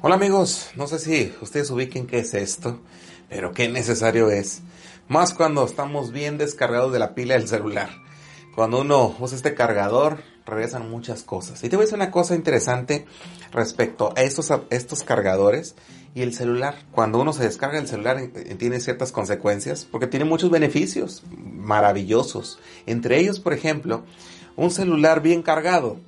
Hola amigos, no sé si ustedes ubiquen qué es esto, pero qué necesario es. Más cuando estamos bien descargados de la pila del celular. Cuando uno usa este cargador, regresan muchas cosas. Y te voy a decir una cosa interesante respecto a estos, a estos cargadores y el celular. Cuando uno se descarga el celular tiene ciertas consecuencias porque tiene muchos beneficios maravillosos. Entre ellos, por ejemplo, un celular bien cargado.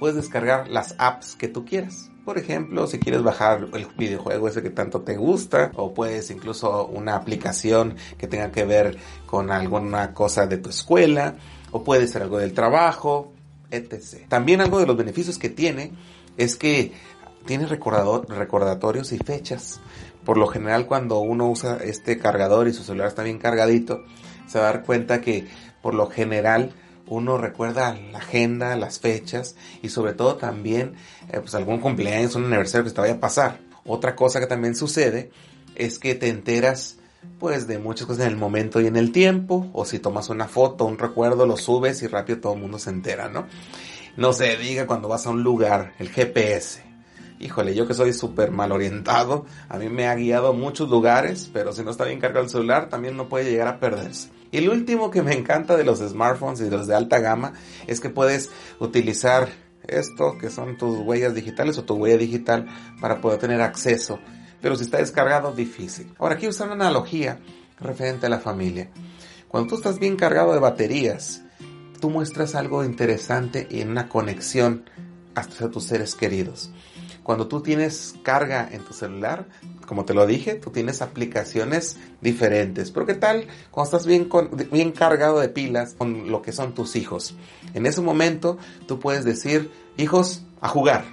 Puedes descargar las apps que tú quieras. Por ejemplo, si quieres bajar el videojuego ese que tanto te gusta, o puedes incluso una aplicación que tenga que ver con alguna cosa de tu escuela, o puede ser algo del trabajo, etc. También algo de los beneficios que tiene es que tiene recordatorios y fechas. Por lo general cuando uno usa este cargador y su celular está bien cargadito, se va a dar cuenta que por lo general uno recuerda la agenda, las fechas y sobre todo también eh, pues algún cumpleaños, un aniversario que te vaya a pasar. Otra cosa que también sucede es que te enteras pues de muchas cosas en el momento y en el tiempo, o si tomas una foto, un recuerdo, lo subes y rápido todo el mundo se entera, ¿no? No se diga cuando vas a un lugar, el GPS. Híjole, yo que soy súper mal orientado, a mí me ha guiado a muchos lugares, pero si no está bien cargado el celular, también no puede llegar a perderse. Y el último que me encanta de los smartphones y de los de alta gama es que puedes utilizar esto, que son tus huellas digitales o tu huella digital, para poder tener acceso. Pero si está descargado, difícil. Ahora, aquí usar una analogía referente a la familia. Cuando tú estás bien cargado de baterías, tú muestras algo interesante en una conexión hasta tus seres queridos. Cuando tú tienes carga en tu celular, como te lo dije, tú tienes aplicaciones diferentes. Pero ¿qué tal cuando estás bien, bien cargado de pilas con lo que son tus hijos? En ese momento tú puedes decir, hijos, a jugar.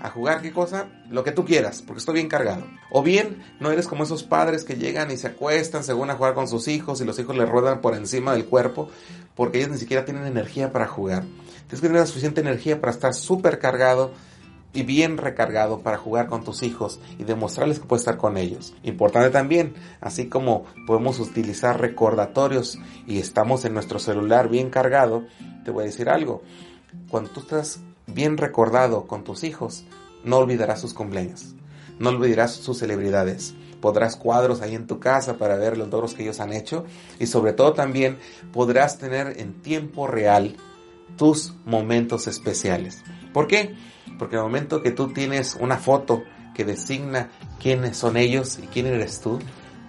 ¿A jugar qué cosa? Lo que tú quieras, porque estoy bien cargado. O bien, no eres como esos padres que llegan y se acuestan según a jugar con sus hijos y los hijos le ruedan por encima del cuerpo porque ellos ni siquiera tienen energía para jugar. Tienes que tener la suficiente energía para estar súper cargado y bien recargado para jugar con tus hijos y demostrarles que puedes estar con ellos. Importante también, así como podemos utilizar recordatorios y estamos en nuestro celular bien cargado, te voy a decir algo. Cuando tú estás bien recordado con tus hijos, no olvidarás sus cumpleaños, no olvidarás sus celebridades. Podrás cuadros ahí en tu casa para ver los logros que ellos han hecho y sobre todo también podrás tener en tiempo real tus momentos especiales. ¿Por qué? Porque el momento que tú tienes una foto que designa quiénes son ellos y quién eres tú,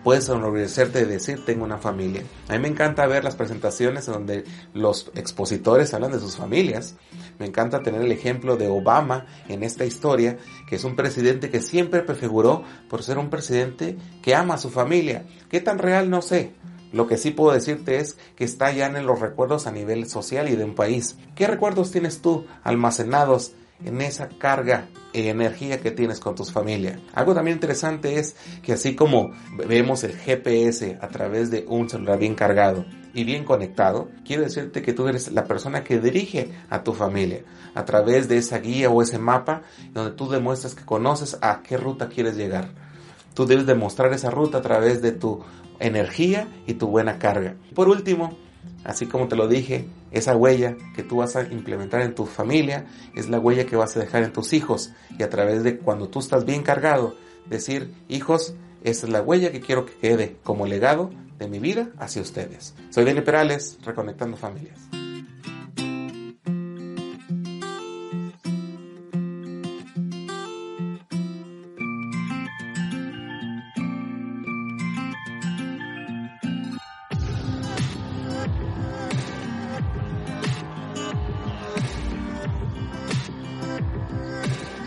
puedes enorgullecerte de decir tengo una familia. A mí me encanta ver las presentaciones donde los expositores hablan de sus familias. Me encanta tener el ejemplo de Obama en esta historia, que es un presidente que siempre prefiguró por ser un presidente que ama a su familia. ¿Qué tan real? No sé. Lo que sí puedo decirte es que está ya en los recuerdos a nivel social y de un país. ¿Qué recuerdos tienes tú almacenados en esa carga e energía que tienes con tus familia. Algo también interesante es que así como vemos el GPS a través de un celular bien cargado y bien conectado, quiero decirte que tú eres la persona que dirige a tu familia a través de esa guía o ese mapa donde tú demuestras que conoces a qué ruta quieres llegar. Tú debes demostrar esa ruta a través de tu energía y tu buena carga. Por último, Así como te lo dije, esa huella que tú vas a implementar en tu familia es la huella que vas a dejar en tus hijos. Y a través de cuando tú estás bien cargado, decir, hijos, esa es la huella que quiero que quede como legado de mi vida hacia ustedes. Soy Dani Perales, Reconectando Familias.